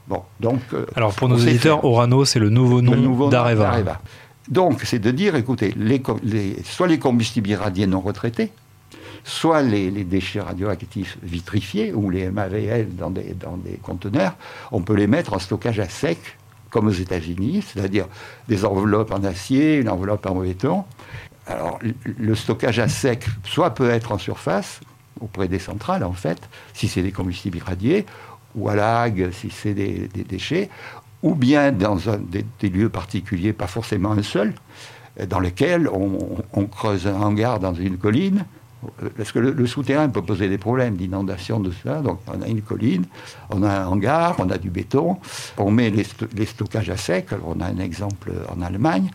Bon, donc, euh, Alors pour nos éditeurs, Orano, c'est le nouveau nom d'Areva. Donc c'est de dire, écoutez, soit les combustibles irradiés non retraités, soit les, déchets radioactifs vitrifiés ou les MAVL dans des, conteneurs, on peut les mettre en stockage à sec, comme aux États-Unis, c'est-à-dire des enveloppes en acier, une enveloppe en béton. Alors, le stockage à sec, soit peut être en surface, auprès des centrales, en fait, si c'est des combustibles irradiés, ou à l'AG, si c'est des, déchets, ou bien dans un, des, lieux particuliers, pas forcément un seul, dans lesquels on creuse un hangar dans une colline, parce que le, souterrain peut poser des problèmes d'inondation de cela. Donc on a une colline, on a un hangar, on a du béton, on met les, stockages à sec. On a un exemple en Allemagne.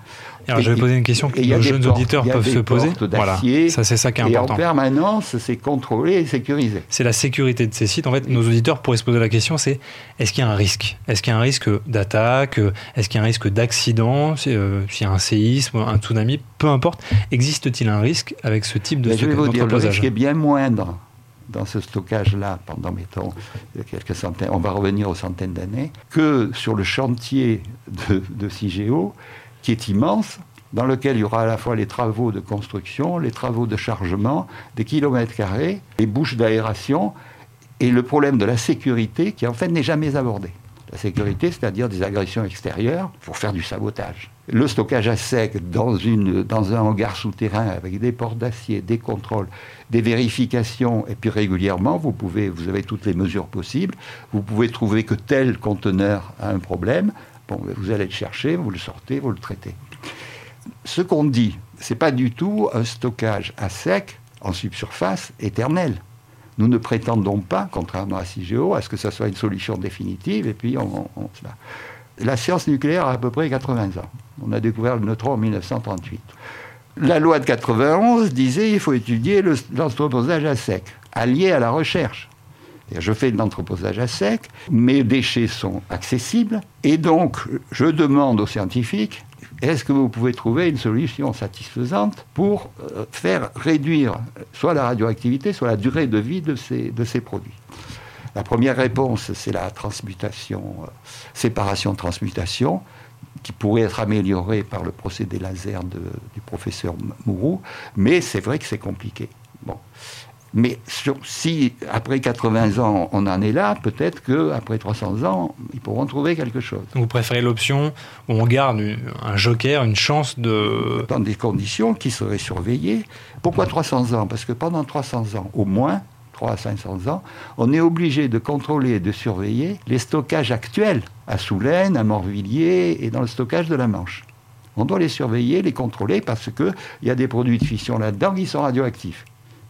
Alors je vais poser une question que nos jeunes auditeurs peuvent se poser. Voilà, ça c'est ça qui est important. Et en permanence, c'est contrôlé et sécurisé. C'est la sécurité de ces sites. En fait, nos auditeurs pourraient se poser la question, c'est est-ce qu'il y a un risque? Est-ce qu'il y a un risque d'attaque? Est-ce qu'il y a un risque d'accident? Euh, S'il y a un séisme, un tsunami, peu importe. Existe-t-il un risque avec ce type de stockage le risque est bien moindre dans ce stockage-là pendant, mettons, quelques centaines, on va revenir aux centaines d'années, que sur le chantier de, de CIGEO, qui est immense, dans lequel il y aura à la fois les travaux de construction, les travaux de chargement, des kilomètres carrés, les bouches d'aération, et le problème de la sécurité qui en fait n'est jamais abordé. La sécurité, c'est-à-dire des agressions extérieures pour faire du sabotage. Le stockage à sec dans, une, dans un hangar souterrain avec des portes d'acier, des contrôles, des vérifications, et puis régulièrement, vous, pouvez, vous avez toutes les mesures possibles. Vous pouvez trouver que tel conteneur a un problème. Bon, vous allez le chercher, vous le sortez, vous le traitez. Ce qu'on dit, ce n'est pas du tout un stockage à sec en subsurface éternel. Nous ne prétendons pas, contrairement à CIGEO, à ce que ce soit une solution définitive, et puis on, La science nucléaire a à peu près 80 ans. On a découvert le neutron en 1938. La loi de 91 disait qu'il faut étudier l'entreposage à sec, allié à la recherche. Je fais de l'entreposage à sec, mes déchets sont accessibles, et donc je demande aux scientifiques est-ce que vous pouvez trouver une solution satisfaisante pour euh, faire réduire soit la radioactivité, soit la durée de vie de ces, produits? La première réponse, c'est la transmutation, euh, séparation-transmutation, qui pourrait être améliorée par le procédé laser du professeur Mourou, mais c'est vrai que c'est compliqué. Bon. Mais si après 80 ans on en est là, peut-être qu'après 300 ans, ils pourront trouver quelque chose. vous préférez l'option où on garde un joker, une chance de... Dans des conditions qui seraient surveillées. Pourquoi 300 ans? Parce que pendant 300 ans, au moins, 3 à 500 ans, on est obligé de contrôler et de surveiller les stockages actuels à Soulaine, à Morvilliers et dans le stockage de la Manche. On doit les surveiller, les contrôler parce qu'il y a des produits de fission là-dedans qui sont radioactifs.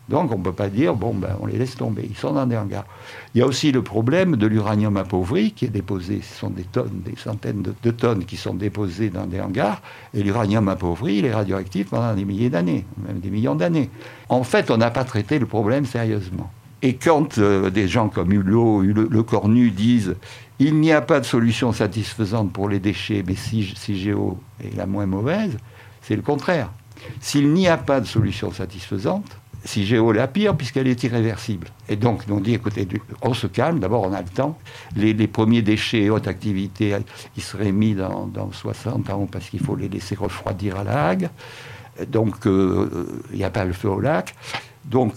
Donc on ne peut pas dire, bon, ben, on les laisse tomber, ils sont dans des hangars. Il y a aussi le problème de l'uranium appauvri qui est déposé, ce sont des tonnes, des centaines de, tonnes qui sont déposées dans des hangars, et l'uranium appauvri, il est radioactif pendant des milliers d'années, même des millions d'années. En fait, on n'a pas traité le problème sérieusement. Et quand euh, des gens comme Hulot, Le Cornu disent il n'y a pas de solution satisfaisante pour les déchets, mais si CIGEO est la moins mauvaise, c'est le contraire. S'il n'y a pas de solution satisfaisante, si Géo la pire, puisqu'elle est irréversible. Et donc, on dit, écoutez, on se calme, d'abord on a le temps. Les, premiers déchets haute activité, ils seraient mis dans, 60 ans parce qu'il faut les laisser refroidir à la Hague. Donc, euh, il n'y a pas le feu au lac. Donc,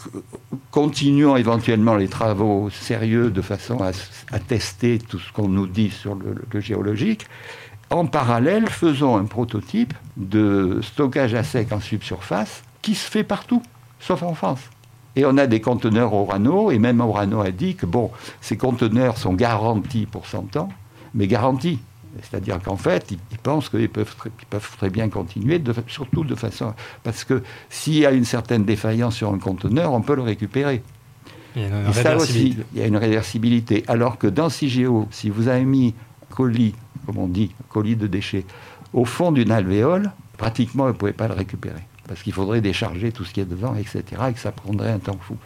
continuons éventuellement les travaux sérieux de façon à, tester tout ce qu'on nous dit sur le géologique. En parallèle, faisons un prototype de stockage à sec en subsurface qui se fait partout sauf en France. Et on a des conteneurs Orano, et même Orano a dit que bon, ces conteneurs sont garantis pour 100 ans, mais garantis. C'est-à-dire qu'en fait, ils, pensent qu'ils peuvent, peuvent, très bien continuer, surtout de façon... Parce que s'il y a une certaine défaillance sur un conteneur, on peut le récupérer. Il y a une Et ça aussi, il y a une réversibilité. Alors que dans CIGEO, si vous avez mis colis, comme on dit, colis de déchets, au fond d'une alvéole, pratiquement, vous ne pouvez pas le récupérer. Parce qu'il faudrait décharger tout ce qui est devant, etc. Et que ça prendrait un temps fou.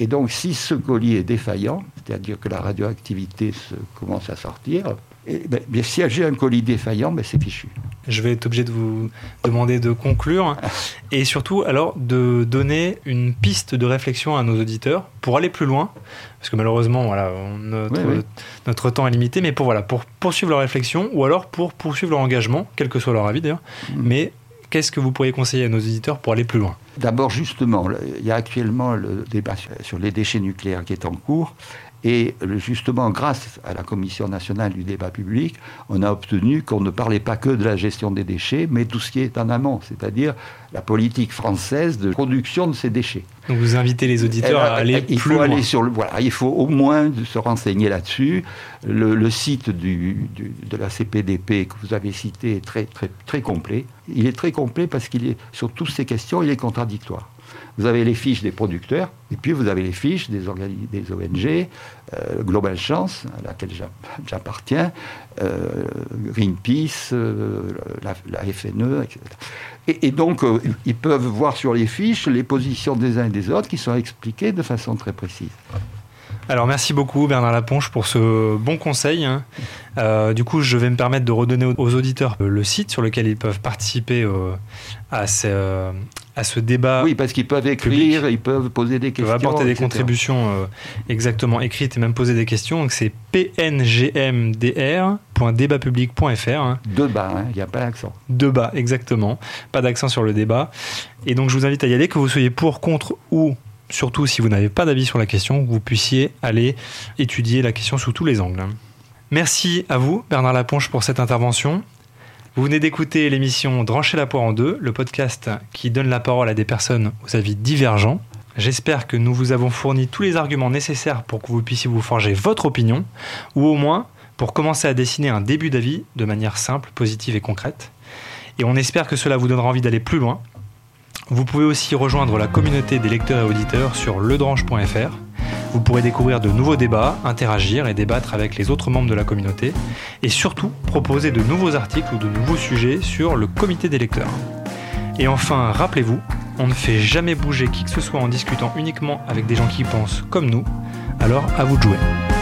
Et donc, si ce colis est défaillant, c'est-à-dire que la radioactivité se, commence à sortir, et, ben, si j'ai un colis défaillant, ben, c'est fichu. Je vais être obligé de vous demander de conclure *laughs* et surtout alors de donner une piste de réflexion à nos auditeurs pour aller plus loin, parce que malheureusement voilà, notre, notre temps est limité, mais pour, voilà, pour poursuivre leur réflexion ou alors pour poursuivre leur engagement, quel que soit leur avis d'ailleurs, mm. mais qu'est-ce que vous pourriez conseiller à nos auditeurs pour aller plus loin? D'abord, justement, il y a actuellement le débat sur les déchets nucléaires qui est en cours. Et justement, grâce à la Commission nationale du débat public, on a obtenu qu'on ne parlait pas que de la gestion des déchets, mais tout ce qui est en amont, c'est-à-dire la politique française de production de ces déchets. Donc vous invitez les auditeurs à aller il plus faut loin. Aller sur le, voilà, il faut au moins se renseigner là-dessus. Le, site du, de la CPDP que vous avez cité est très, très, très complet. Il est très complet parce qu'il est, sur toutes ces questions, il est contradictoire. Vous avez les fiches des producteurs, et puis vous avez les fiches des, des ONG, euh, Global Chance, à laquelle j'appartiens, euh, Greenpeace, euh, la, FNE, etc. Et, donc, ils peuvent voir sur les fiches les positions des uns et des autres qui sont expliquées de façon très précise. Alors merci beaucoup Bernard Laponche pour ce bon conseil. Hein. du coup, je vais me permettre de redonner aux auditeurs le site sur lequel ils peuvent participer à, ces, à ce débat. Oui, parce qu'ils peuvent écrire, ils peuvent poser des questions. Ils peuvent apporter des contributions euh, exactement écrites et même poser des questions. Donc c'est pngmdr.débatpublic.fr. Hein. Deux bas, hein, il n'y a pas d'accent. Deux bas, exactement. Pas d'accent sur le débat. Et donc je vous invite à y aller, que vous soyez pour, contre ou surtout si vous n'avez pas d'avis sur la question, que vous puissiez aller étudier la question sous tous les angles. Merci à vous, Bernard Laponche, pour cette intervention. Vous venez d'écouter l'émission Drancher la poire en deux, le podcast qui donne la parole à des personnes aux avis divergents. J'espère que nous vous avons fourni tous les arguments nécessaires pour que vous puissiez vous forger votre opinion, ou au moins pour commencer à dessiner un début d'avis de manière simple, positive et concrète. Et on espère que cela vous donnera envie d'aller plus loin. Vous pouvez aussi rejoindre la communauté des lecteurs et auditeurs sur ledranche.fr vous pourrez découvrir de nouveaux débats, interagir et débattre avec les autres membres de la communauté, et surtout proposer de nouveaux articles ou de nouveaux sujets sur le comité des lecteurs. Et enfin, rappelez-vous, on ne fait jamais bouger qui que ce soit en discutant uniquement avec des gens qui pensent comme nous, alors à vous de jouer.